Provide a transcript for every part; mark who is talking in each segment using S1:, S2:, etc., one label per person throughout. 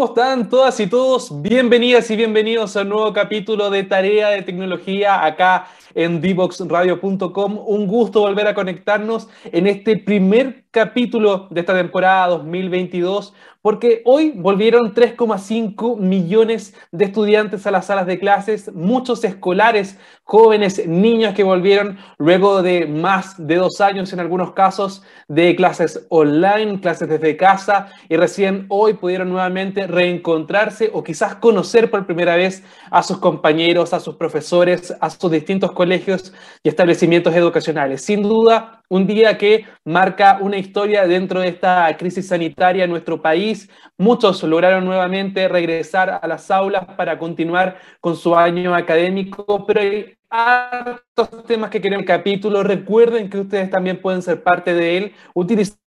S1: ¿Cómo están todas y todos? Bienvenidas y bienvenidos a un nuevo capítulo de Tarea de Tecnología acá en divoxradio.com. Un gusto volver a conectarnos en este primer capítulo de esta temporada 2022 porque hoy volvieron 3,5 millones de estudiantes a las salas de clases, muchos escolares, jóvenes, niños que volvieron luego de más de dos años en algunos casos de clases online, clases desde casa y recién hoy pudieron nuevamente reencontrarse o quizás conocer por primera vez a sus compañeros, a sus profesores, a sus distintos colegios y establecimientos educacionales. Sin duda, un día que marca una historia dentro de esta crisis sanitaria en nuestro país. Muchos lograron nuevamente regresar a las aulas para continuar con su año académico, pero hay hartos temas que quieren el capítulo. Recuerden que ustedes también pueden ser parte de él utilizando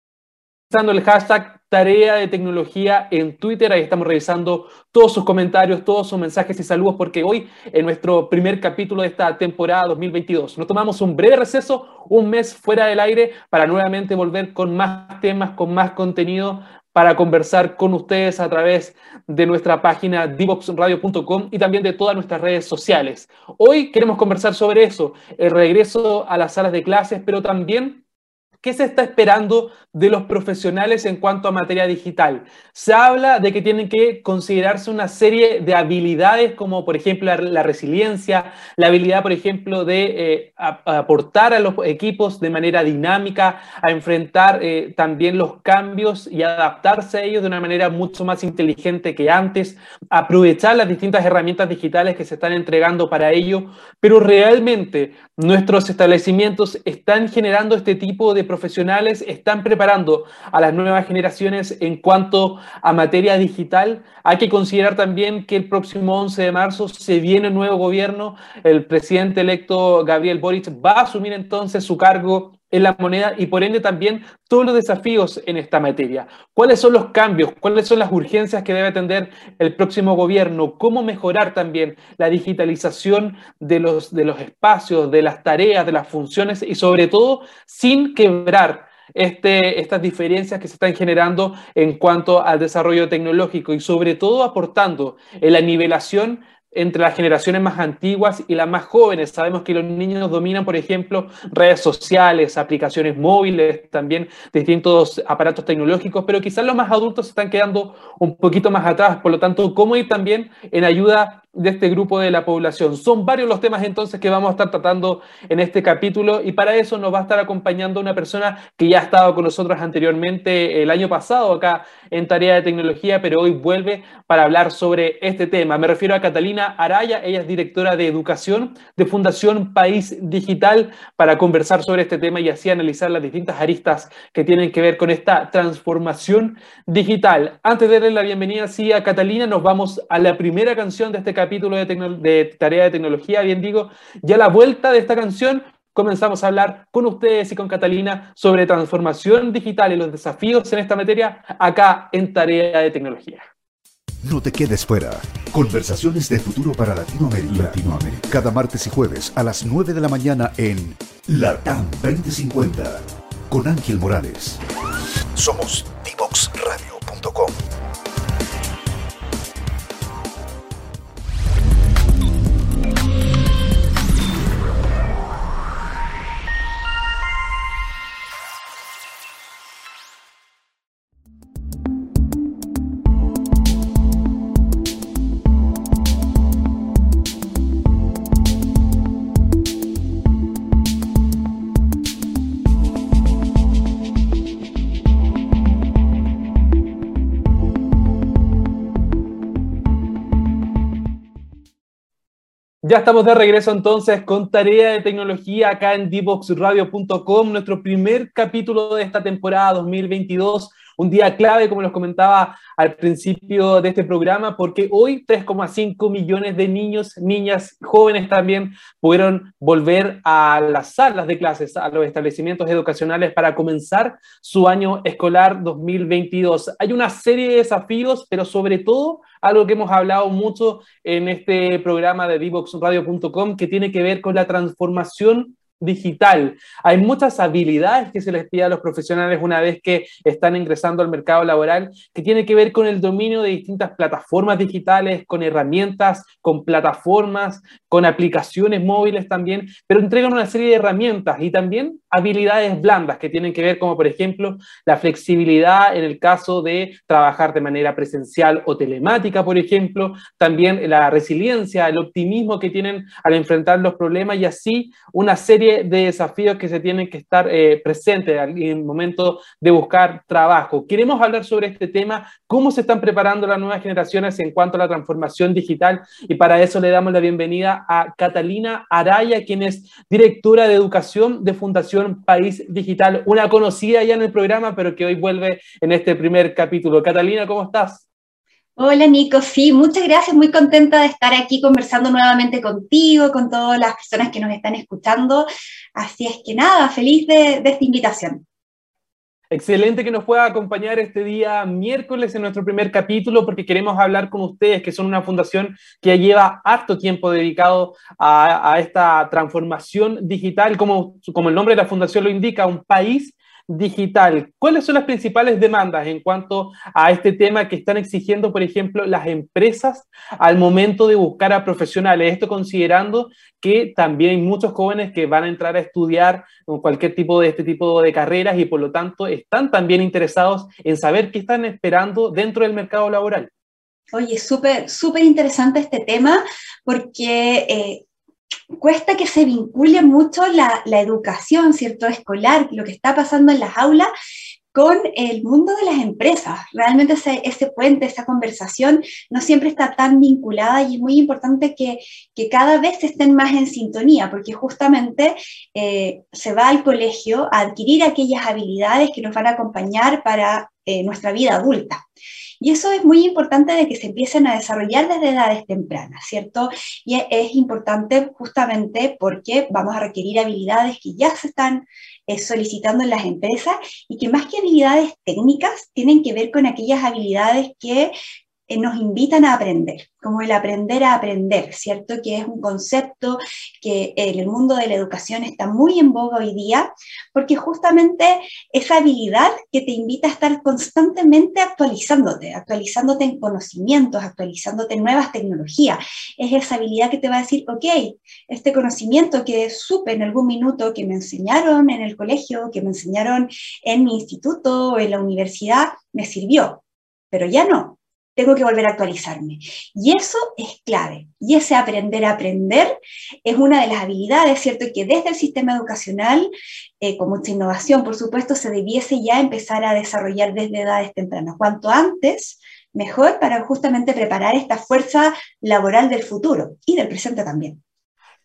S1: el hashtag tarea de tecnología en Twitter. Ahí estamos revisando todos sus comentarios, todos sus mensajes y saludos, porque hoy, en nuestro primer capítulo de esta temporada 2022, nos tomamos un breve receso, un mes fuera del aire, para nuevamente volver con más temas, con más contenido, para conversar con ustedes a través de nuestra página divoxradio.com y también de todas nuestras redes sociales. Hoy queremos conversar sobre eso, el regreso a las salas de clases, pero también ¿Qué se está esperando de los profesionales en cuanto a materia digital? Se habla de que tienen que considerarse una serie de habilidades como por ejemplo la, resiliencia, la habilidad por ejemplo de eh, aportar a los equipos de manera dinámica, a enfrentar eh, también los cambios y adaptarse a ellos de una manera mucho más inteligente que antes, aprovechar las distintas herramientas digitales que se están entregando para ello, pero realmente nuestros establecimientos están generando este tipo de profesionales están preparando a las nuevas generaciones en cuanto a materia digital. Hay que considerar también que el próximo 11 de marzo se viene un nuevo gobierno. El presidente electo Gabriel Boric va a asumir entonces su cargo en la moneda y por ende también todos los desafíos en esta materia. ¿Cuáles son los cambios? ¿Cuáles son las urgencias que debe atender el próximo gobierno? ¿Cómo mejorar también la digitalización de los, de los espacios, de las tareas, de las funciones y sobre todo sin quebrar este, estas diferencias que se están generando en cuanto al desarrollo tecnológico y sobre todo aportando en la nivelación entre las generaciones más antiguas y las más jóvenes. Sabemos que los niños dominan, por ejemplo, redes sociales, aplicaciones móviles, también distintos aparatos tecnológicos, pero quizás los más adultos están quedando un poquito más atrás. Por lo tanto, ¿cómo ir también en ayuda de este grupo de la población. Son varios los temas entonces que vamos a estar tratando en este capítulo y para eso nos va a estar acompañando una persona que ya ha estado con nosotros anteriormente el año pasado acá en Tarea de Tecnología, pero hoy vuelve para hablar sobre este tema. Me refiero a Catalina Araya, ella es directora de Educación de Fundación País Digital para conversar sobre este tema y así analizar las distintas aristas que tienen que ver con esta transformación digital. Antes de darle la bienvenida sí a Catalina, nos vamos a la primera canción de este capítulo capítulo de, de tarea de tecnología, bien digo, ya la vuelta de esta canción comenzamos a hablar con ustedes y con Catalina sobre transformación digital y los desafíos en esta materia acá en Tarea de Tecnología.
S2: No te quedes fuera. Conversaciones de futuro para Latinoamérica. Latinoamérica. Cada martes y jueves a las 9 de la mañana en LATAM 2050 con Ángel Morales. Somos divoxradio.com.
S1: Ya estamos de regreso entonces con tarea de tecnología acá en divoxradio.com, nuestro primer capítulo de esta temporada 2022 un día clave, como los comentaba al principio de este programa, porque hoy 3,5 millones de niños, niñas, jóvenes también pudieron volver a las salas de clases, a los establecimientos educacionales para comenzar su año escolar 2022. Hay una serie de desafíos, pero sobre todo algo que hemos hablado mucho en este programa de divoxradio.com que tiene que ver con la transformación digital. Hay muchas habilidades que se les pide a los profesionales una vez que están ingresando al mercado laboral, que tiene que ver con el dominio de distintas plataformas digitales, con herramientas, con plataformas, con aplicaciones móviles también, pero entregan una serie de herramientas y también habilidades blandas que tienen que ver como por ejemplo la flexibilidad en el caso de trabajar de manera presencial o telemática, por ejemplo, también la resiliencia, el optimismo que tienen al enfrentar los problemas y así una serie de desafíos que se tienen que estar eh, presentes en el momento de buscar trabajo. Queremos hablar sobre este tema, cómo se están preparando las nuevas generaciones en cuanto a la transformación digital y para eso le damos la bienvenida a Catalina Araya, quien es directora de educación de Fundación País Digital, una conocida ya en el programa, pero que hoy vuelve en este primer capítulo. Catalina, ¿cómo estás?
S3: Hola Nico, sí, muchas gracias, muy contenta de estar aquí conversando nuevamente contigo, con todas las personas que nos están escuchando. Así es que nada, feliz de, esta invitación.
S1: Excelente que nos pueda acompañar este día miércoles en nuestro primer capítulo porque queremos hablar con ustedes, que son una fundación que lleva harto tiempo dedicado a, esta transformación digital, como, como el nombre de la fundación lo indica, un país digital. ¿Cuáles son las principales demandas en cuanto a este tema que están exigiendo, por ejemplo, las empresas al momento de buscar a profesionales? Esto considerando que también hay muchos jóvenes que van a entrar a estudiar cualquier tipo de este tipo de carreras y por lo tanto están también interesados en saber qué están esperando dentro del mercado laboral.
S3: Oye, súper, súper interesante este tema porque eh, cuesta que se vincule mucho la, educación, ¿cierto? Escolar, lo que está pasando en las aulas, con el mundo de las empresas. Realmente ese, puente, esa conversación no siempre está tan vinculada y es muy importante que, cada vez estén más en sintonía, porque justamente eh, se va al colegio a adquirir aquellas habilidades que nos van a acompañar para eh, nuestra vida adulta. Y eso es muy importante de que se empiecen a desarrollar desde edades tempranas, ¿cierto? Y es importante justamente porque vamos a requerir habilidades que ya se están eh, solicitando en las empresas y que más que habilidades técnicas tienen que ver con aquellas habilidades que nos invitan a aprender, como el aprender a aprender, ¿cierto? Que es un concepto que en el mundo de la educación está muy en boga hoy día, porque justamente esa habilidad que te invita a estar constantemente actualizándote, actualizándote en conocimientos, actualizándote en nuevas tecnologías, es esa habilidad que te va a decir, ok, este conocimiento que supe en algún minuto, que me enseñaron en el colegio, que me enseñaron en mi instituto o en la universidad, me sirvió, pero ya no, tengo que volver a actualizarme. Y eso es clave. Y ese aprender a aprender es una de las habilidades, ¿cierto? Que desde el sistema educacional, eh, con mucha innovación, por supuesto, se debiese ya empezar a desarrollar desde edades tempranas. Cuanto antes, mejor para justamente preparar esta fuerza laboral del futuro y del presente también.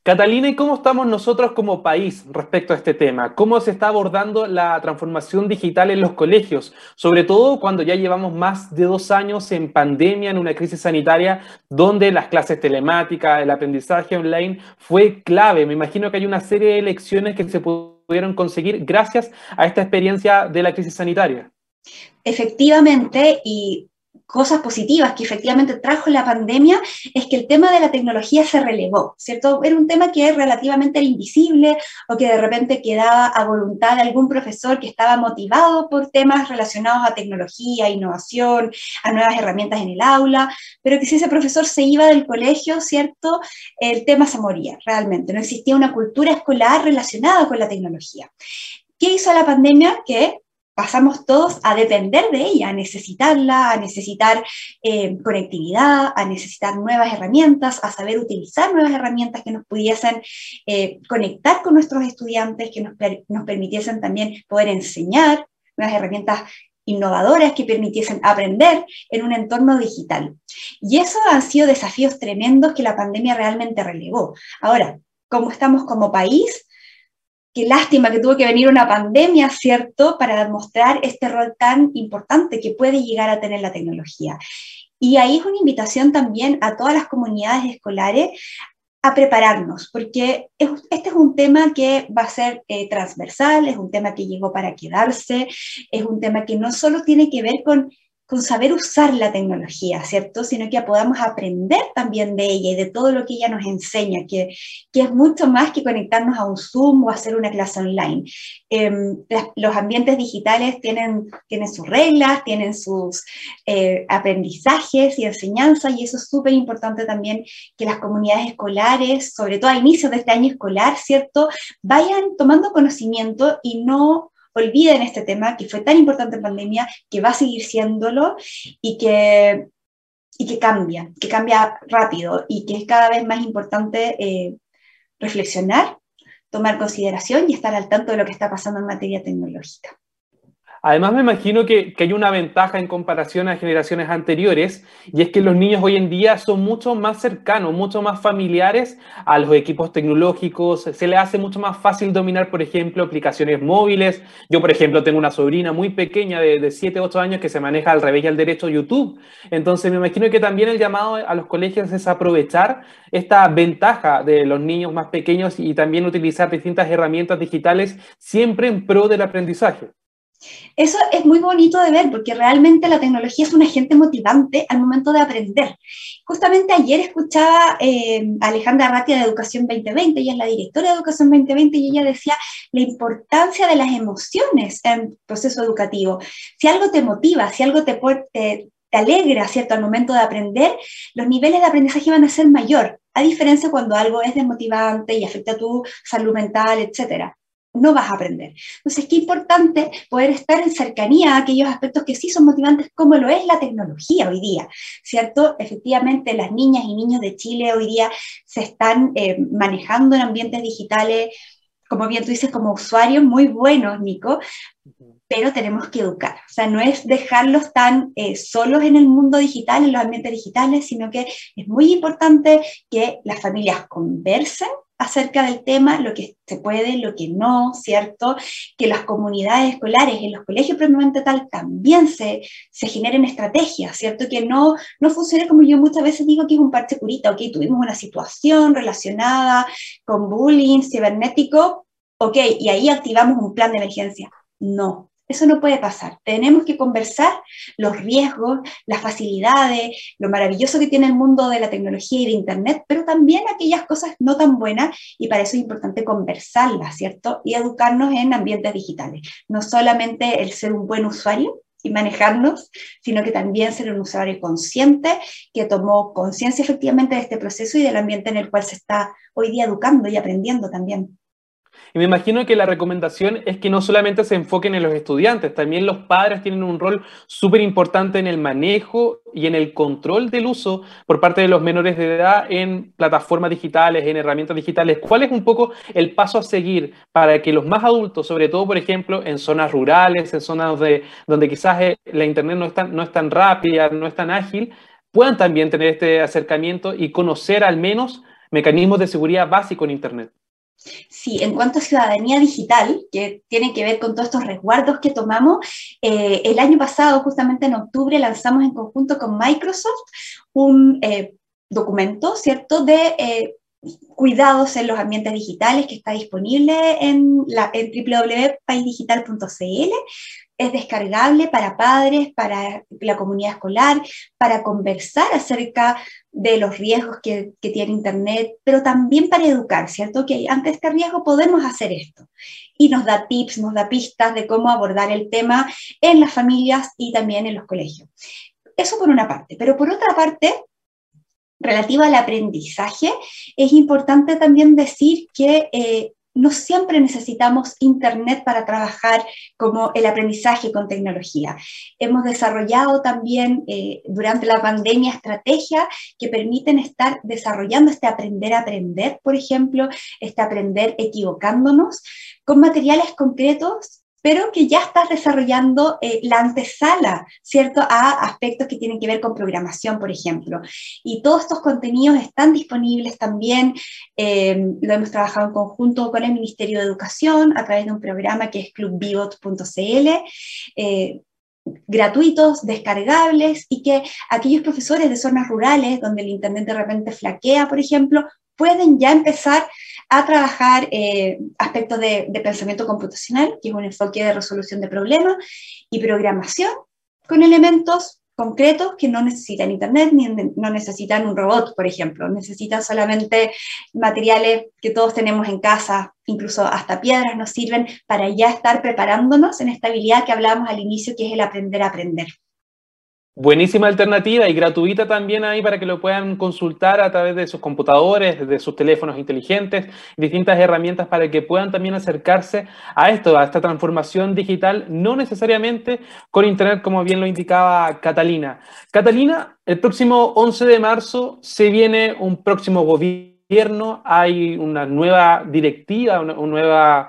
S1: Catalina, ¿y cómo estamos nosotros como país respecto a este tema? ¿Cómo se está abordando la transformación digital en los colegios? Sobre todo cuando ya llevamos más de dos años en pandemia, en una crisis sanitaria, donde las clases telemáticas, el aprendizaje online fue clave. Me imagino que hay una serie de lecciones que se pudieron conseguir gracias a esta experiencia de la crisis sanitaria.
S3: Efectivamente, y cosas positivas que efectivamente trajo la pandemia es que el tema de la tecnología se relegó, ¿cierto? Era un tema que relativamente invisible o que de repente quedaba a voluntad de algún profesor que estaba motivado por temas relacionados a tecnología, innovación, a nuevas herramientas en el aula, pero que si ese profesor se iba del colegio, ¿cierto? El tema se moría realmente, no existía una cultura escolar relacionada con la tecnología. ¿Qué hizo la pandemia? Que pasamos todos a depender de ella, a necesitarla, a necesitar eh, conectividad, a necesitar nuevas herramientas, a saber utilizar nuevas herramientas que nos pudiesen eh, conectar con nuestros estudiantes, que nos, nos permitiesen también poder enseñar, nuevas herramientas innovadoras que permitiesen aprender en un entorno digital. Y eso han sido desafíos tremendos que la pandemia realmente relegó. Ahora, ¿cómo estamos como país? Qué lástima que tuvo que venir una pandemia, ¿cierto?, para demostrar este rol tan importante que puede llegar a tener la tecnología. Y ahí es una invitación también a todas las comunidades escolares a prepararnos, porque este es un tema que va a ser eh, transversal, es un tema que llegó para quedarse, es un tema que no solo tiene que ver con con saber usar la tecnología, ¿cierto? Sino que podamos aprender también de ella y de todo lo que ella nos enseña, que, que es mucho más que conectarnos a un Zoom o hacer una clase online. Em, los ambientes digitales tienen, tienen sus reglas, tienen sus eh, aprendizajes y enseñanzas, y eso es súper importante también que las comunidades escolares, sobre todo a inicios de este año escolar, ¿cierto?, vayan tomando conocimiento y no olviden este tema que fue tan importante en pandemia, que va a seguir siéndolo y que, y que cambia, que cambia rápido y que es cada vez más importante eh, reflexionar, tomar consideración y estar al tanto de lo que está pasando en materia tecnológica.
S1: Además, me imagino que, hay una ventaja en comparación a generaciones anteriores, y es que los niños hoy en día son mucho más cercanos, mucho más familiares a los equipos tecnológicos, se les hace mucho más fácil dominar, por ejemplo, aplicaciones móviles. Yo, por ejemplo, tengo una sobrina muy pequeña de, de 7, 8 años que se maneja al revés y al derecho YouTube. Entonces, me imagino que también el llamado a los colegios es aprovechar esta ventaja de los niños más pequeños y también utilizar distintas herramientas digitales siempre en pro del aprendizaje.
S3: Eso es muy bonito de ver porque realmente la tecnología es un agente motivante al momento de aprender. Justamente ayer escuchaba eh, a Alejandra Ratia de Educación 2020, ella es la directora de Educación 2020 y ella decía la importancia de las emociones en proceso educativo. Si algo te motiva, si algo te, te, te alegra, ¿cierto?, al momento de aprender, los niveles de aprendizaje van a ser mayor, a diferencia cuando algo es desmotivante y afecta a tu salud mental, etcétera no vas a aprender. Entonces, qué importante poder estar en cercanía a aquellos aspectos que sí son motivantes, como lo es la tecnología hoy día, ¿cierto? Efectivamente, las niñas y niños de Chile hoy día se están eh, manejando en ambientes digitales, como bien tú dices, como usuarios muy buenos, Nico, pero tenemos que educar. O sea, no es dejarlos tan eh, solos en el mundo digital, en los ambientes digitales, sino que es muy importante que las familias conversen acerca del tema, lo que se puede, lo que no, ¿cierto? Que las comunidades escolares, en los colegios propiamente tal, también se, se generen estrategias, ¿cierto? Que no, no funcione como yo muchas veces digo que es un parche curita, ok, tuvimos una situación relacionada con bullying cibernético, ok, y ahí activamos un plan de emergencia. No, eso no puede pasar. Tenemos que conversar los riesgos, las facilidades, lo maravilloso que tiene el mundo de la tecnología y de Internet, pero también aquellas cosas no tan buenas y para eso es importante conversarlas, ¿cierto? Y educarnos en ambientes digitales. No solamente el ser un buen usuario y manejarnos, sino que también ser un usuario consciente que tomó conciencia efectivamente de este proceso y del ambiente en el cual se está hoy día educando y aprendiendo también.
S1: Y me imagino que la recomendación es que no solamente se enfoquen en los estudiantes, también los padres tienen un rol súper importante en el manejo y en el control del uso por parte de los menores de edad en plataformas digitales, en herramientas digitales. ¿Cuál es un poco el paso a seguir para que los más adultos, sobre todo, por ejemplo, en zonas rurales, en zonas de, donde quizás eh, la Internet no es, tan, no es tan rápida, no es tan ágil, puedan también tener este acercamiento y conocer al menos mecanismos de seguridad básicos en Internet?
S3: Sí, en cuanto a ciudadanía digital, que tiene que ver con todos estos resguardos que tomamos, eh, el año pasado, justamente en octubre, lanzamos en conjunto con Microsoft un eh, documento, ¿cierto?, de eh, cuidados en los ambientes digitales que está disponible en, la, en www.paisdigital.cl es descargable para padres, para la comunidad escolar, para conversar acerca de los riesgos que, tiene Internet, pero también para educar, ¿cierto? Que ante este riesgo podemos hacer esto. Y nos da tips, nos da pistas de cómo abordar el tema en las familias y también en los colegios. Eso por una parte, pero por otra parte, relativa al aprendizaje, es importante también decir que eh, no siempre necesitamos Internet para trabajar como el aprendizaje con tecnología. Hemos desarrollado también eh, durante la pandemia estrategias que permiten estar desarrollando este aprender a aprender, por ejemplo, este aprender equivocándonos, con materiales concretos pero que ya estás desarrollando eh, la antesala, ¿cierto?, a aspectos que tienen que ver con programación, por ejemplo. Y todos estos contenidos están disponibles también, eh, lo hemos trabajado en conjunto con el Ministerio de Educación a través de un programa que es clubbivot.cl. Eh, gratuitos, descargables y que aquellos profesores de zonas rurales donde el Internet de repente flaquea, por ejemplo, pueden ya empezar a trabajar eh, aspectos de, pensamiento computacional, que es un enfoque de resolución de problemas, y programación, con elementos concretos que no necesitan internet ni no necesitan un robot, por ejemplo, necesitan solamente materiales que todos tenemos en casa, incluso hasta piedras nos sirven para ya estar preparándonos en esta habilidad que hablábamos al inicio, que es el aprender a aprender.
S1: Buenísima alternativa y gratuita también ahí para que lo puedan consultar a través de sus computadores, de sus teléfonos inteligentes, distintas herramientas para que puedan también acercarse a esto, a esta transformación digital, no necesariamente con Internet, como bien lo indicaba Catalina. Catalina, el próximo 11 de marzo se viene un próximo gobierno hay una nueva directiva, una, nueva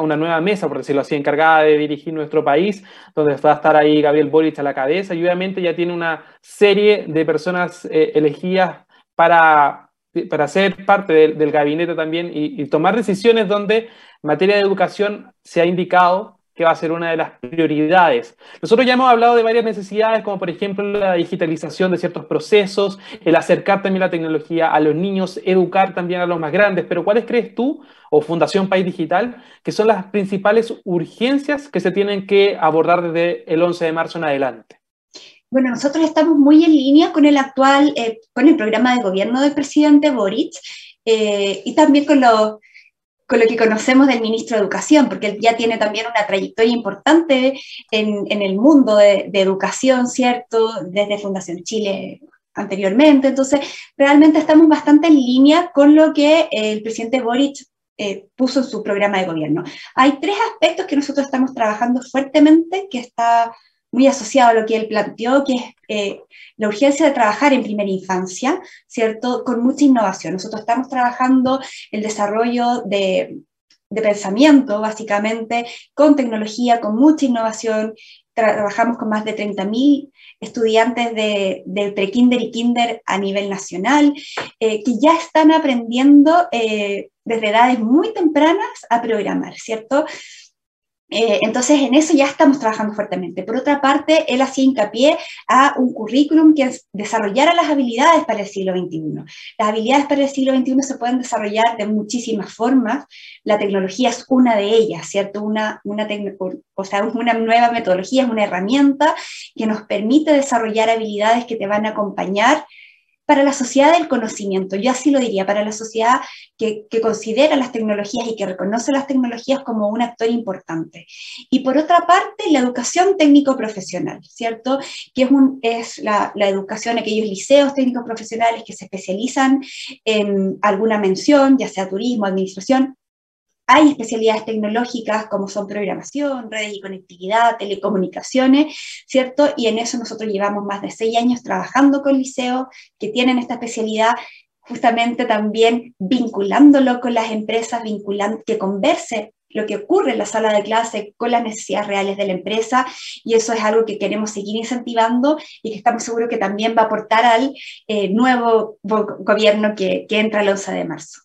S1: una nueva mesa, por decirlo así, encargada de dirigir nuestro país, donde va a estar ahí Gabriel Boric a la cabeza y obviamente ya tiene una serie de personas eh, elegidas para, para ser parte del, gabinete también y, y tomar decisiones donde en materia de educación se ha indicado que va a ser una de las prioridades. Nosotros ya hemos hablado de varias necesidades, como por ejemplo la digitalización de ciertos procesos, el acercar también la tecnología a los niños, educar también a los más grandes, pero ¿cuáles crees tú, o Fundación País Digital, que son las principales urgencias que se tienen que abordar desde el 11 de marzo en adelante?
S3: Bueno, nosotros estamos muy en línea con el actual, eh, con el programa de gobierno del presidente Boric eh, y también con los con lo que conocemos del ministro de Educación, porque él ya tiene también una trayectoria importante en, el mundo de, educación, ¿cierto? Desde Fundación Chile anteriormente. Entonces, realmente estamos bastante en línea con lo que el presidente Boric eh, puso en su programa de gobierno. Hay tres aspectos que nosotros estamos trabajando fuertemente, que está muy asociado a lo que él planteó, que es eh, la urgencia de trabajar en primera infancia, ¿cierto? Con mucha innovación.Nosotros estamos trabajando el desarrollo de, pensamiento, básicamente, con tecnología, con mucha innovación. trabajamos con más de 30.000 estudiantes de, del pre-kinder y kinder a nivel nacional, eh, que ya están aprendiendo eh, desde edades muy tempranas a programar, ¿cierto? Eh, entonces, en eso ya estamos trabajando fuertemente. Por otra parte, él hacía hincapié a un currículum que desarrollara las habilidades para el siglo XXI. Las habilidades para el siglo XXI se pueden desarrollar de muchísimas formas. La tecnología es una de ellas, ¿cierto? Una, una, nueva metodología, es una herramienta que nos permite desarrollar habilidades que te van a acompañar para la sociedad del conocimiento, yo así lo diría, para la sociedad que, considera las tecnologías y que reconoce las tecnologías como un actor importante. Y por otra parte, la educación técnico-profesional, ¿cierto? Que es, es la, educación, aquellos liceos técnicos profesionales que se especializan en alguna mención, ya sea turismo, administración, hay especialidades tecnológicas como son programación, redes y conectividad, telecomunicaciones, ¿cierto? Y en eso nosotros llevamos más de seis años trabajando con liceos que tienen esta especialidad, justamente también vinculándolo con las empresas, vinculando, que converse lo que ocurre en la sala de clase con las necesidades reales de la empresa y eso es algo que queremos seguir incentivando y que estamos seguros que también va a aportar al eh, nuevo gobierno que, que entra el 11 de marzo.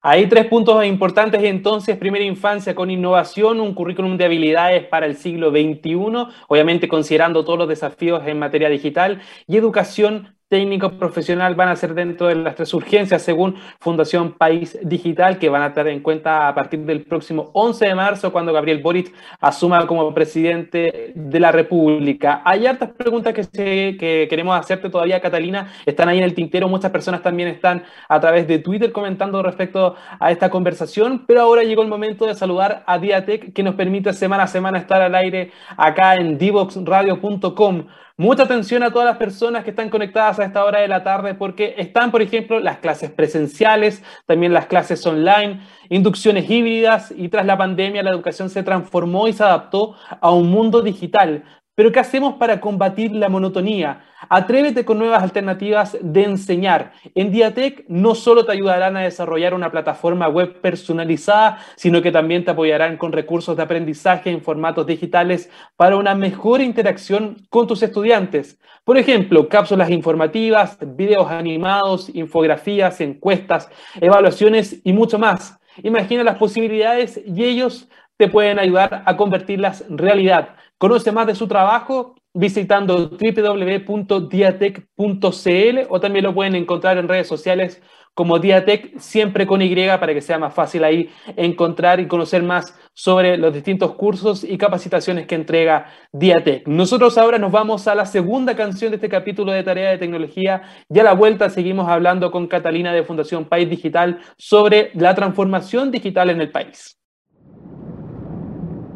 S1: Hay tres puntos importantes entonces, primera infancia con innovación, un currículum de habilidades para el siglo XXI, obviamente considerando todos los desafíos en materia digital, y educación técnico profesional van a ser dentro de las tres urgencias según Fundación País Digital que van a tener en cuenta a partir del próximo 11 de marzo cuando Gabriel Boric asuma como presidente de la República. Hay hartas preguntas que, que queremos hacerte todavía, Catalina, están ahí en el tintero, muchas personas también están a través de Twitter comentando respecto a esta conversación, pero ahora llegó el momento de saludar a Diatec que nos permite semana a semana estar al aire acá en divoxradio.com. Mucha atención a todas las personas que están conectadas a esta hora de la tarde porque están, por ejemplo, las clases presenciales, también las clases online, inducciones híbridas y tras la pandemia la educación se transformó y se adaptó a un mundo digital. Pero ¿qué hacemos para combatir la monotonía? Atrévete con nuevas alternativas de enseñar. En Diatec no solo te ayudarán a desarrollar una plataforma web personalizada, sino que también te apoyarán con recursos de aprendizaje en formatos digitales para una mejor interacción con tus estudiantes. Por ejemplo, cápsulas informativas, videos animados, infografías, encuestas, evaluaciones y mucho más. Imagina las posibilidades y ellos te pueden ayudar a convertirlas en realidad. Conoce más de su trabajo visitando www.diatec.cl o también lo pueden encontrar en redes sociales como Diatec, siempre con Y, para que sea más fácil ahí encontrar y conocer más sobre los distintos cursos y capacitaciones que entrega Diatec. Nosotros ahora nos vamos a la segunda canción de este capítulo de Tarea de Tecnología y a la vuelta seguimos hablando con Catalina de Fundación País Digital sobre la transformación digital en el país.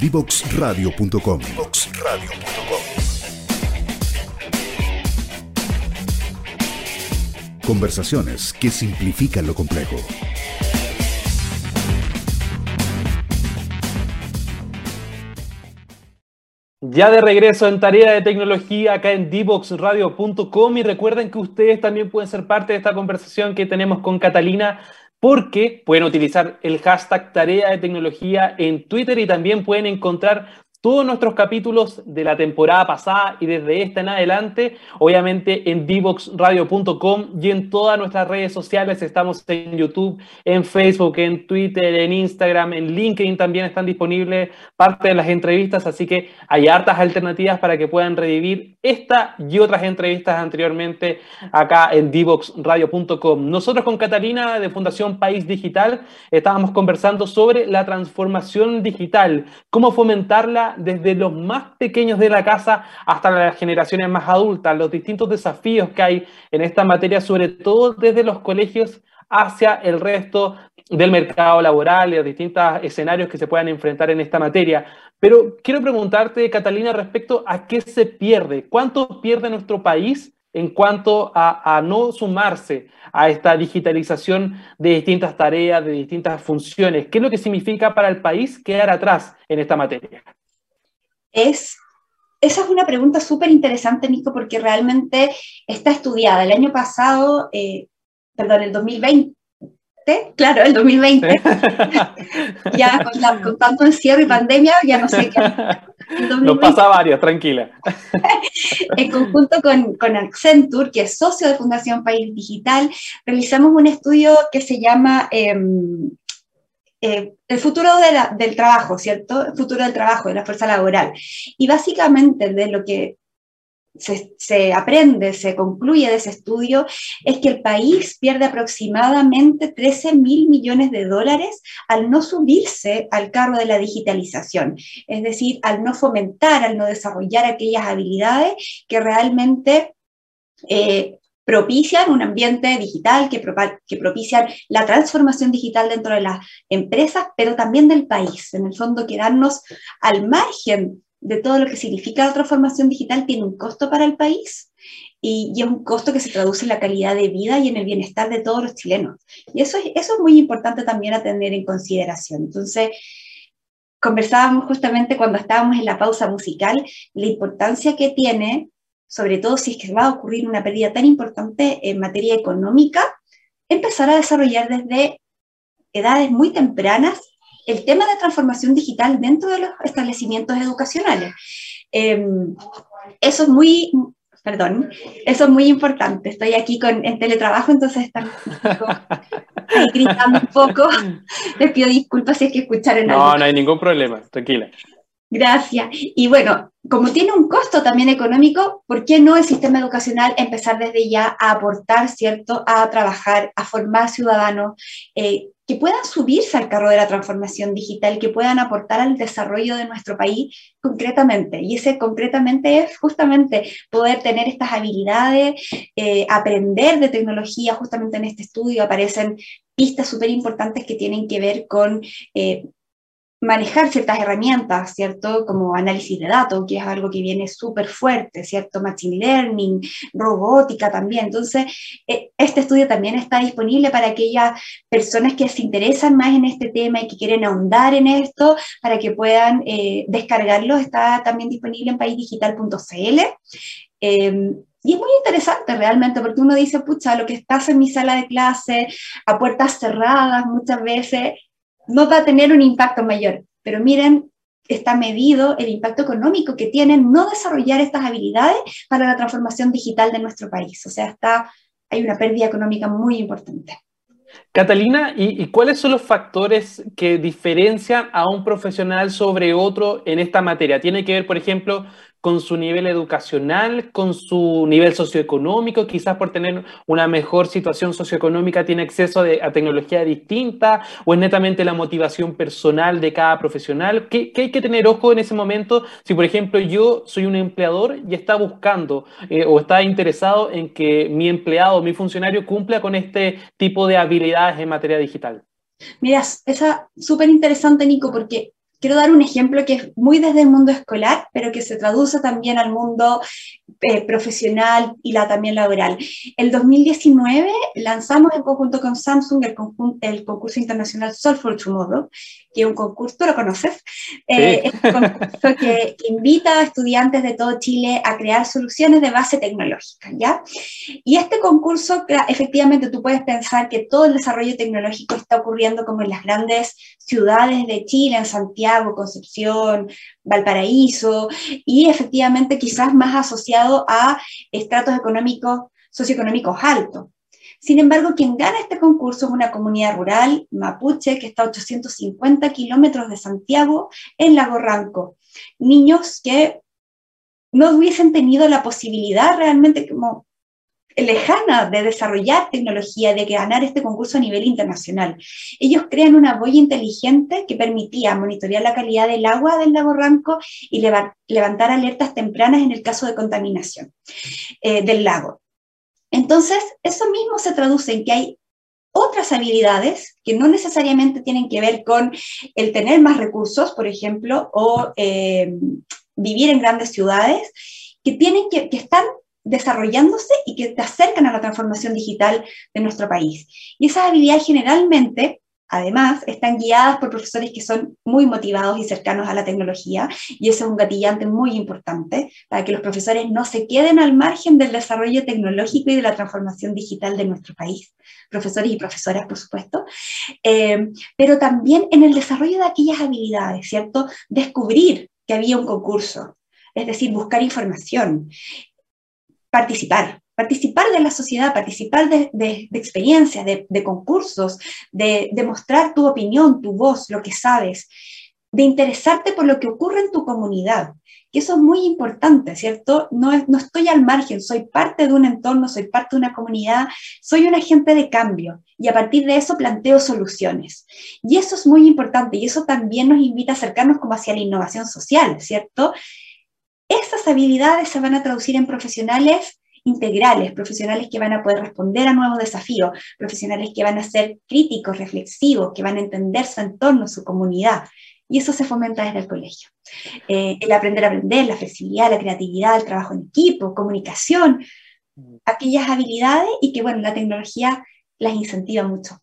S2: Divoxradio.com. Conversaciones que simplifican lo complejo.
S1: Ya de regreso en Tarea de Tecnología acá en divoxradio.com y recuerden que ustedes también pueden ser parte de esta conversación que tenemos con Catalina porque pueden utilizar el hashtag Tarea de Tecnología en Twitter y también pueden encontrar todos nuestros capítulos de la temporada pasada y desde esta en adelante, obviamente en divoxradio.com y en todas nuestras redes sociales. Estamos en YouTube, en Facebook, en Twitter, en Instagram, en LinkedIn también están disponibles parte de las entrevistas, así que hay hartas alternativas para que puedan revivir esta y otras entrevistas anteriormente acá en divoxradio.com. Nosotros con Catalina de Fundación País Digital estábamos conversando sobre la transformación digital, cómo fomentarla desde los más pequeños de la casa hasta las generaciones más adultas, los distintos desafíos que hay en esta materia, sobre todo desde los colegios hacia el resto del mercado laboral y los distintos escenarios que se puedan enfrentar en esta materia. Pero quiero preguntarte, Catalina, respecto a qué se pierde, cuánto pierde nuestro país en cuanto a, a, no sumarse a esta digitalización de distintas tareas, de distintas funciones. ¿Qué es lo que significa para el país quedar atrás en esta materia?
S3: Es, esa es una pregunta súper interesante, Nico, porque realmente está estudiada. El año pasado, eh, perdón, el 2020, claro, el 2020, ya con, tanto encierro y pandemia, ya no sé qué.
S1: Nos pasa varias, tranquila.
S3: en conjunto con, con, Accenture, que es socio de Fundación País Digital, realizamos un estudio que se llama em, eh, el futuro del trabajo, ¿cierto? El futuro del trabajo, de la fuerza laboral. Y básicamente de lo que se, aprende, se concluye de ese estudio, es que el país pierde aproximadamente 13 mil millones de dólares al no subirse al carro de la digitalización, es decir, al no fomentar, al no desarrollar aquellas habilidades que realmente eh, propician un ambiente digital, que, que propician la transformación digital dentro de las empresas, pero también del país. En el fondo, quedarnos al margen de todo lo que significa la transformación digital tiene un costo para el país y, es un costo que se traduce en la calidad de vida y en el bienestar de todos los chilenos. Y eso es, eso es muy importante también a tener en consideración. Entonces, conversábamos justamente cuando estábamos en la pausa musical la importancia que tiene sobre todo si es que va a ocurrir una pérdida tan importante en materia económica, empezar a desarrollar desde edades muy tempranas el tema de transformación digital dentro de los establecimientos educacionales. Em, eso es muy, perdón, eso es muy importante. Estoy aquí con, en teletrabajo, entonces están ahí gritando un poco. Les pido disculpas si es que escucharon
S1: no, algo. No, no hay ningún problema, tranquila.
S3: Gracias. Y bueno, como tiene un costo también económico, ¿por qué no el sistema educacional empezar desde ya a aportar, ¿cierto?, a trabajar, a formar ciudadanos eh, que puedan subirse al carro de la transformación digital, que puedan aportar al desarrollo de nuestro país concretamente. Y ese concretamente es justamente poder tener estas habilidades, eh, aprender de tecnología. Justamente en este estudio aparecen pistas súper importantes que tienen que ver con eh, manejar ciertas herramientas, ¿cierto? Como análisis de datos, que es algo que viene súper fuerte, ¿cierto? Machine learning, robótica también. Entonces, e, este estudio también está disponible para aquellas personas que se interesan más en este tema y que quieren ahondar en esto, para que puedan eh, descargarlo. Está también disponible en paisdigital.cl. Em, y es muy interesante realmente porque uno dice, pucha, lo que estás en mi sala de clase, a puertas cerradas muchas veces, no va a tener un impacto mayor. Pero miren, está medido el impacto económico que tiene no desarrollar estas habilidades para la transformación digital de nuestro país. O sea, está, hay una pérdida económica muy importante.
S1: Catalina, ¿y, cuáles son los factores que diferencian a un profesional sobre otro en esta materia? ¿Tiene que ver, por ejemplo, con su nivel educacional, con su nivel socioeconómico, quizás por tener una mejor situación socioeconómica tiene acceso a tecnología distinta, o es netamente la motivación personal de cada profesional. ¿Qué, hay que tener ojo en ese momento si, por ejemplo, yo soy un empleador y está buscando eh, o está interesado en que mi empleado o mi funcionario cumpla con este tipo de habilidades en materia digital?
S3: Mira, esa súper interesante, Nico, porque quiero dar un ejemplo que es muy desde el mundo escolar, pero que se traduce también al mundo eh, profesional y la también laboral. El 2019 lanzamos en conjunto con Samsung el, el concurso internacional Solve for Tomorrow, que es un concurso, ¿tú lo conoces? Eh, es un concurso que, invita a estudiantes de todo Chile a crear soluciones de base tecnológica, ¿ya? Y este concurso, efectivamente, tú puedes pensar que todo el desarrollo tecnológico está ocurriendo como en las grandes ciudades de Chile, en Santiago, Concepción, Valparaíso, y efectivamente quizás más asociado a estratos económicos, socioeconómicos altos. Sin embargo, quien gana este concurso es una comunidad rural mapuche que está a 850 kilómetros de Santiago, en Lago Ranco. Niños que no hubiesen tenido la posibilidad realmente como lejana de desarrollar tecnología, de ganar este concurso a nivel internacional. Ellos crean una boya inteligente que permitía monitorear la calidad del agua del lago Ranco y levantar alertas tempranas en el caso de contaminación eh, del lago. Entonces, eso mismo se traduce en que hay otras habilidades que no necesariamente tienen que ver con el tener más recursos, por ejemplo, o eh, vivir en grandes ciudades, que, tienen que, que están desarrollándose y que te acercan a la transformación digital de nuestro país. Y esas habilidades generalmente Además, están guiadas por profesores que son muy motivados y cercanos a la tecnología, y ese es un gatillante muy importante para que los profesores no se queden al margen del desarrollo tecnológico y de la transformación digital de nuestro país, profesores y profesoras, por supuesto, eh, pero también en el desarrollo de aquellas habilidades, ¿cierto? Descubrir que había un concurso, es decir, buscar información, participar, participar de la sociedad, participar de, experiencias, de, concursos, de, mostrar tu opinión, tu voz, lo que sabes, de interesarte por lo que ocurre en tu comunidad. Y eso es muy importante, ¿cierto? No, no estoy al margen, soy parte de un entorno, soy parte de una comunidad, soy un agente de cambio y a partir de eso planteo soluciones. Y eso es muy importante y eso también nos invita a acercarnos como hacia la innovación social, ¿cierto? Esas habilidades se van a traducir en profesionales integrales, profesionales que van a poder responder a nuevos desafíos, profesionales que van a ser críticos, reflexivos, que van a entender su entorno, su comunidad. Y eso se fomenta desde el colegio. Eh, el aprender a aprender, la flexibilidad, la creatividad, el trabajo en equipo, comunicación, aquellas habilidades y que, bueno, la tecnología las incentiva mucho.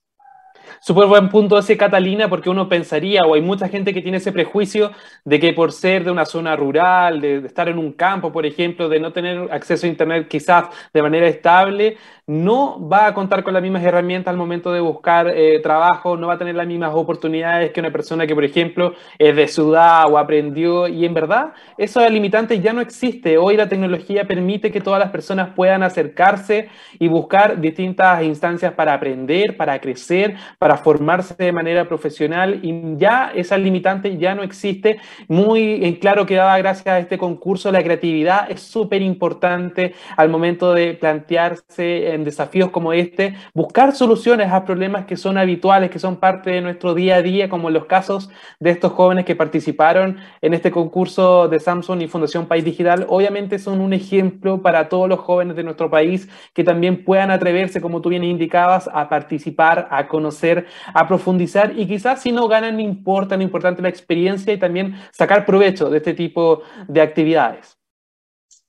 S1: Súper buen punto ese, Catalina, porque uno pensaría, o hay mucha gente que tiene ese prejuicio de que por ser de una zona rural, de, estar en un campo, por ejemplo, de no tener acceso a Internet quizás de manera estable, no va a contar con las mismas herramientas al momento de buscar eh, trabajo, no va a tener las mismas oportunidades que una persona que, por ejemplo, es de ciudad o aprendió. Y en verdad, eso limitante ya no existe. Hoy la tecnología permite que todas las personas puedan acercarse y buscar distintas instancias para aprender, para crecer, para formarse de manera profesional. Y ya esa limitante ya no existe. Muy en claro quedaba gracias a este concurso. La creatividad es súper importante al momento de plantearse en desafíos como este, buscar soluciones a problemas que son habituales, que son parte de nuestro día a día, como en los casos de estos jóvenes que participaron en este concurso de Samsung y Fundación País Digital, obviamente son un ejemplo para todos los jóvenes de nuestro país que también puedan atreverse, como tú bien indicabas, a participar, a conocer, a profundizar y quizás si no ganan, no importa, lo importante la experiencia y también sacar provecho de este tipo de actividades.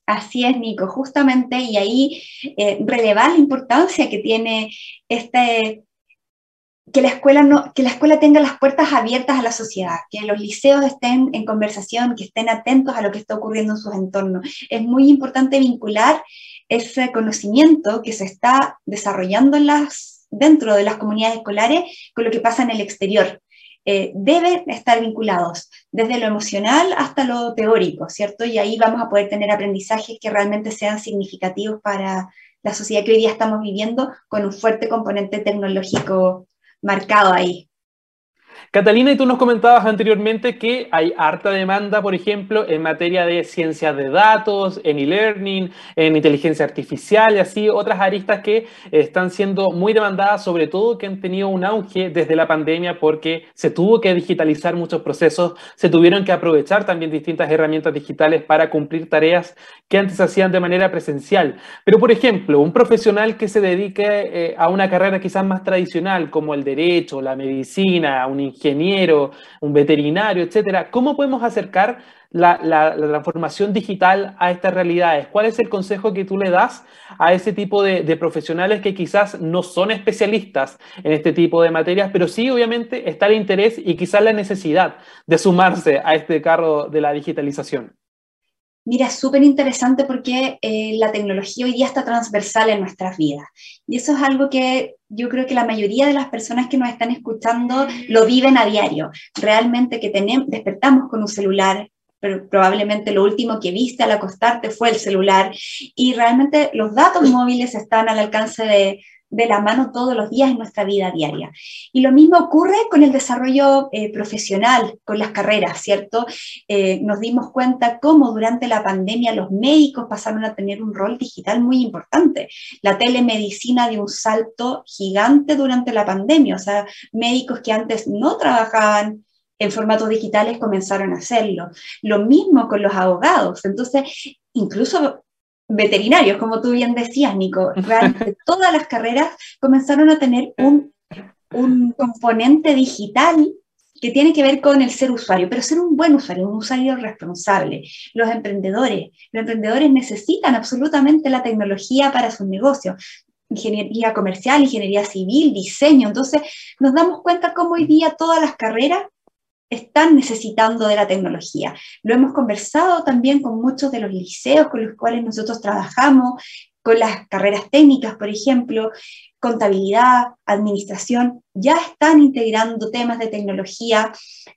S3: Así es, Nico, justamente, y ahí eh, relevar la importancia que tiene este, que la, escuela no, que la escuela tenga las puertas abiertas a la sociedad, que los liceos estén en conversación, que estén atentos a lo que está ocurriendo en sus entornos. Es muy importante vincular ese conocimiento que se está desarrollando dentro de las comunidades escolares con lo que pasa en el exterior. Eh, deben estar vinculados desde lo emocional hasta lo teórico, ¿cierto? Y ahí vamos a poder tener aprendizajes que realmente sean significativos para la sociedad que hoy día estamos viviendo con un fuerte componente tecnológico marcado ahí.
S1: Catalina, y tú nos comentabas anteriormente que hay harta demanda, por ejemplo, en materia de ciencias de datos, en e-learning, en inteligencia artificial y así otras aristas que están siendo muy demandadas, sobre todo que han tenido un auge desde la pandemia porque se tuvo que digitalizar muchos procesos, se tuvieron que aprovechar también distintas herramientas digitales para cumplir tareas que antes hacían de manera presencial. Pero, por ejemplo, un profesional que se dedique eh, a una carrera quizás más tradicional, como el derecho, la medicina, un ingeniero, un veterinario, etcétera, ¿cómo podemos acercar la, transformación digital a estas realidades? ¿Cuál es el consejo que tú le das a ese tipo de, de, profesionales que quizás no son especialistas en este tipo de materias, pero sí obviamente está el interés y quizás la necesidad de sumarse a este carro de la digitalización?
S3: Mira, es súper interesante porque eh, la tecnología hoy día está transversal en nuestras vidas. Y eso es algo que yo creo que la mayoría de las personas que nos están escuchando lo viven a diario. Realmente que tenemos, despertamos con un celular, pero probablemente lo último que viste al acostarte fue el celular. Y realmente los datos móviles están al alcance de, de la mano todos los días en nuestra vida diaria. Y lo mismo ocurre con el desarrollo eh, profesional, con las carreras, ¿cierto? Eh, nos dimos cuenta cómo durante la pandemia los médicos pasaron a tener un rol digital muy importante. La telemedicina dio un salto gigante durante la pandemia, o sea, médicos que antes no trabajaban en formatos digitales comenzaron a hacerlo. Lo mismo con los abogados. Entonces, incluso veterinarios, como tú bien decías, Nico. Realmente todas las carreras comenzaron a tener un, un componente digital que tiene que ver con el ser usuario, pero ser un buen usuario, un usuario responsable. Los emprendedores, los emprendedores necesitan absolutamente la tecnología para sus negocios, ingeniería comercial, ingeniería civil, diseño. Entonces, nos damos cuenta cómo hoy día todas las carreras están necesitando de la tecnología. Lo hemos conversado también con muchos de los liceos con los cuales nosotros trabajamos, con las carreras técnicas, por ejemplo, contabilidad, administración, ya están integrando temas de tecnología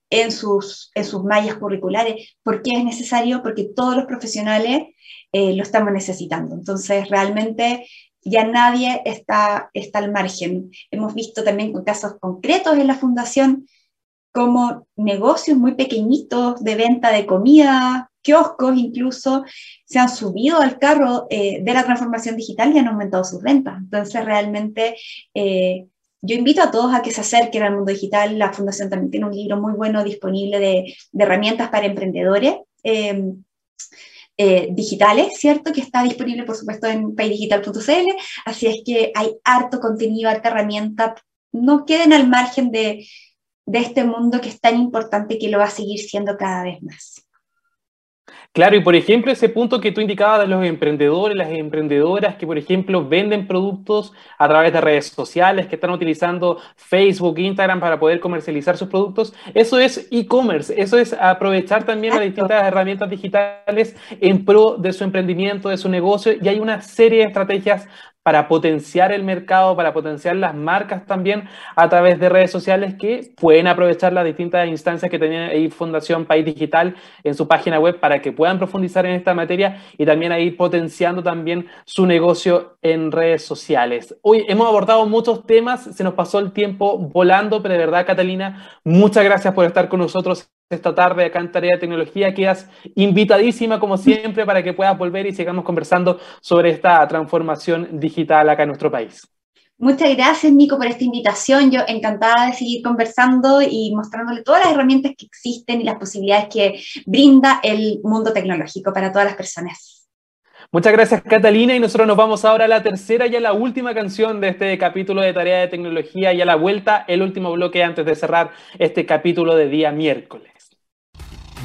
S3: en sus, en sus mallas curriculares. ¿Por qué es necesario? Porque todos los profesionales eh, lo estamos necesitando. Entonces, realmente ya nadie está, está al margen. Hemos visto también con casos concretos en la fundación como negocios muy pequeñitos de venta de comida, kioscos incluso, se han subido al carro eh, de la transformación digital y han aumentado sus ventas. Entonces, realmente, eh, yo invito a todos a que se acerquen al mundo digital. La Fundación también tiene un libro muy bueno disponible de, herramientas para emprendedores. Em, eh, digitales, ¿cierto? Que está disponible, por supuesto, en paydigital.cl. Así es que hay harto contenido, harta herramienta. No queden al margen de, de este mundo que es tan importante y que lo va a seguir siendo cada vez más.
S1: Claro, y por ejemplo, ese punto que tú indicabas de los emprendedores, las emprendedoras que, por ejemplo, venden productos a través de redes sociales, que están utilizando Facebook, Instagram para poder comercializar sus productos, eso es e-commerce, eso es aprovechar también las distintas herramientas digitales en pro de su emprendimiento, de su negocio, y hay una serie de estrategias para potenciar el mercado, para potenciar las marcas también a través de redes sociales que pueden aprovechar las distintas instancias que tiene ahí Fundación País Digital en su página web para que puedan profundizar en esta materia y también ahí potenciando también su negocio en redes sociales. Hoy hemos abordado muchos temas, se nos pasó el tiempo volando, pero de verdad, Catalina, muchas gracias por estar con nosotros esta tarde acá en Tarea de Tecnología. Quedas invitadísima, como siempre, para que puedas volver y sigamos conversando sobre esta transformación digital acá en nuestro país.
S3: Muchas gracias, Nico, por esta invitación. Yo encantada de seguir conversando y mostrándole todas las herramientas que existen y las posibilidades que brinda el mundo tecnológico para todas las personas.
S1: Muchas gracias Catalina y nosotros nos vamos ahora a la tercera y a la última canción de este capítulo de Tarea de Tecnología y a la vuelta el último bloque antes de cerrar este capítulo de día miércoles.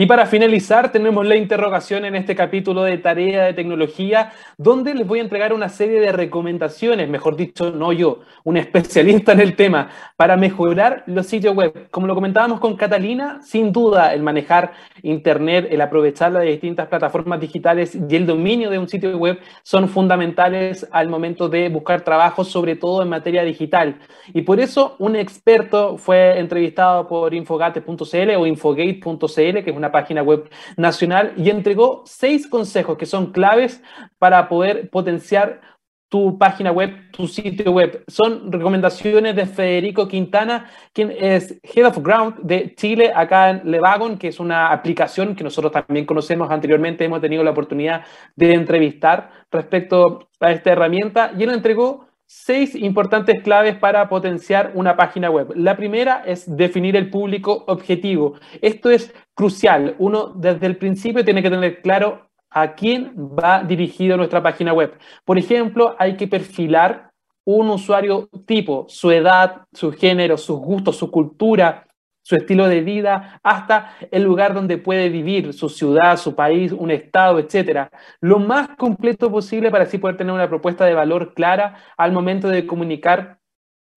S1: Y para finalizar, tenemos la interrogación en este capítulo de Tarea de Tecnología, donde les voy a entregar una serie de recomendaciones, mejor dicho, no yo, un especialista en el tema, para mejorar los sitios web. Como lo comentábamos con Catalina, sin duda el manejar Internet, el aprovechar las distintas plataformas digitales y el dominio de un sitio web son fundamentales al momento de buscar trabajo, sobre todo en materia digital. Y por eso un experto fue entrevistado por infogate.cl o infogate.cl, que es una página web nacional y entregó seis consejos que son claves para poder potenciar tu página web, tu sitio web. Son recomendaciones de Federico Quintana, quien es Head of Ground de Chile, acá en Levagon, que es una aplicación que nosotros también conocemos anteriormente, hemos tenido la oportunidad de entrevistar respecto a esta herramienta, y él entregó seis importantes claves para potenciar una página web. La primera es definir el público objetivo. Esto es crucial. Uno desde el principio tiene que tener claro a quién va dirigido nuestra página web. Por ejemplo, hay que perfilar un usuario tipo, su edad, su género, sus gustos, su cultura, su estilo de vida, hasta el lugar donde puede vivir, su ciudad, su país, un estado, etcétera. Lo más completo posible para así poder tener una propuesta de valor clara al momento de comunicar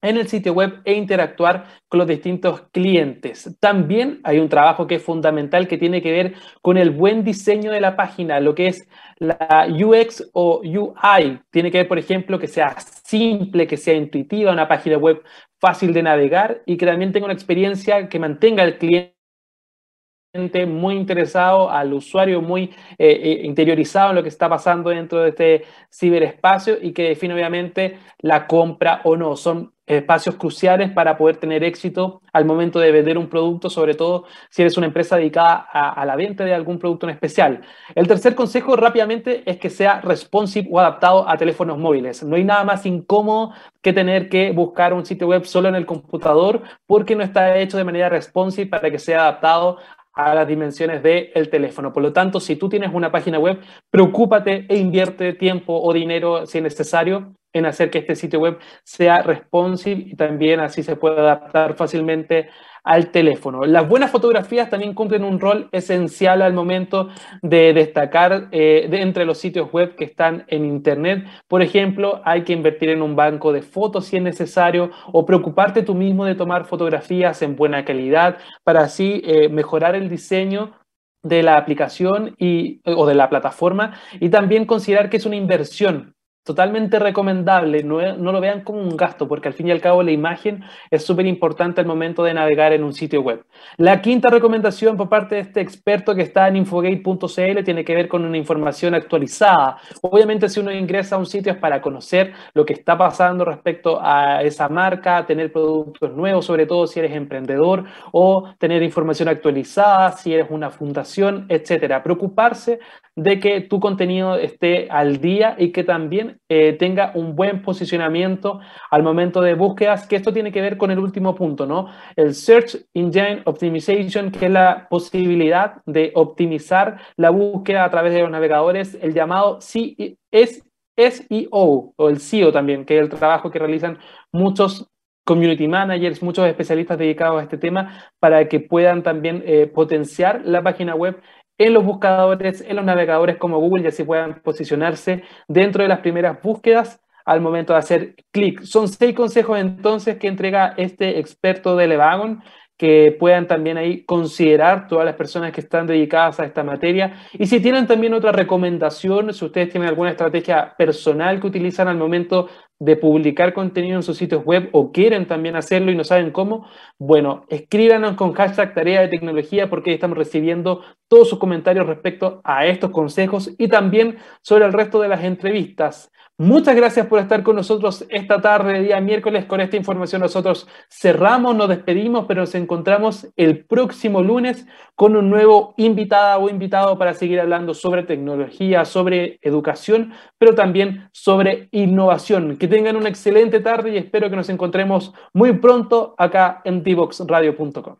S1: en el sitio web e interactuar con los distintos clientes. También hay un trabajo que es fundamental que tiene que ver con el buen diseño de la página, lo que es la UX o UI. Tiene que ver, por ejemplo, que sea simple, que sea intuitiva, una página web fácil de navegar y que también tenga una experiencia que mantenga al cliente muy interesado, al usuario muy eh, eh, interiorizado en lo que está pasando dentro de este ciberespacio y que define obviamente la compra o no. Son espacios cruciales para poder tener éxito al momento de vender un producto, sobre todo si eres una empresa dedicada a, la venta de algún producto en especial. El tercer consejo rápidamente es que sea responsive o adaptado a teléfonos móviles. No hay nada más incómodo que tener que buscar un sitio web solo en el computador porque no está hecho de manera responsive para que sea adaptado a las dimensiones del teléfono. Por lo tanto, si tú tienes una página web, preocúpate e invierte tiempo o dinero, si es necesario, en hacer que este sitio web sea responsive y también así se pueda adaptar fácilmente al teléfono. Las buenas fotografías también cumplen un rol esencial al momento de destacar eh, de entre los sitios web que están en Internet. Por ejemplo, hay que invertir en un banco de fotos si es necesario o preocuparte tú mismo de tomar fotografías en buena calidad para así eh, mejorar el diseño de la aplicación y, o de la plataforma y también considerar que es una inversión totalmente recomendable, no, no, lo vean como un gasto, porque al fin y al cabo la imagen es súper importante al momento de navegar en un sitio web. La quinta recomendación por parte de este experto que está en infogate.cl tiene que ver con una información actualizada. Obviamente si uno ingresa a un sitio es para conocer lo que está pasando respecto a esa marca, tener productos nuevos, sobre todo si eres emprendedor, o tener información actualizada si eres una fundación, etcétera. Preocuparse de que tu contenido esté al día y que eh, tenga un buen posicionamiento al momento de búsquedas, que esto tiene que ver con el último punto, ¿no? El Search Engine Optimization, que es la posibilidad de optimizar la búsqueda a través de los navegadores, el llamado SEO o el SEO también, que es el trabajo que realizan muchos community managers, muchos especialistas dedicados a este tema, para que puedan también eh, potenciar la página web en los buscadores, en los navegadores como Google y así puedan posicionarse dentro de las primeras búsquedas al momento de hacer clic. Son seis consejos entonces que entrega este experto de Levagon que puedan también ahí considerar todas las personas que están dedicadas a esta materia. Y si tienen también otra recomendación, si ustedes tienen alguna estrategia personal que utilizan al momento de publicar contenido en sus sitios web o quieren también hacerlo y no saben cómo, bueno, escríbanos con hashtag tarea de tecnología porque estamos recibiendo todos sus comentarios respecto a estos consejos y también sobre el resto de las entrevistas. Muchas gracias por estar con nosotros esta tarde, día miércoles. Con esta información nosotros cerramos, nos despedimos, pero nos encontramos el próximo lunes con un nuevo invitada o invitado para seguir hablando sobre tecnología, sobre educación, pero también sobre innovación. Tengan una excelente tarde y espero que nos encontremos muy pronto acá en divoxradio.com.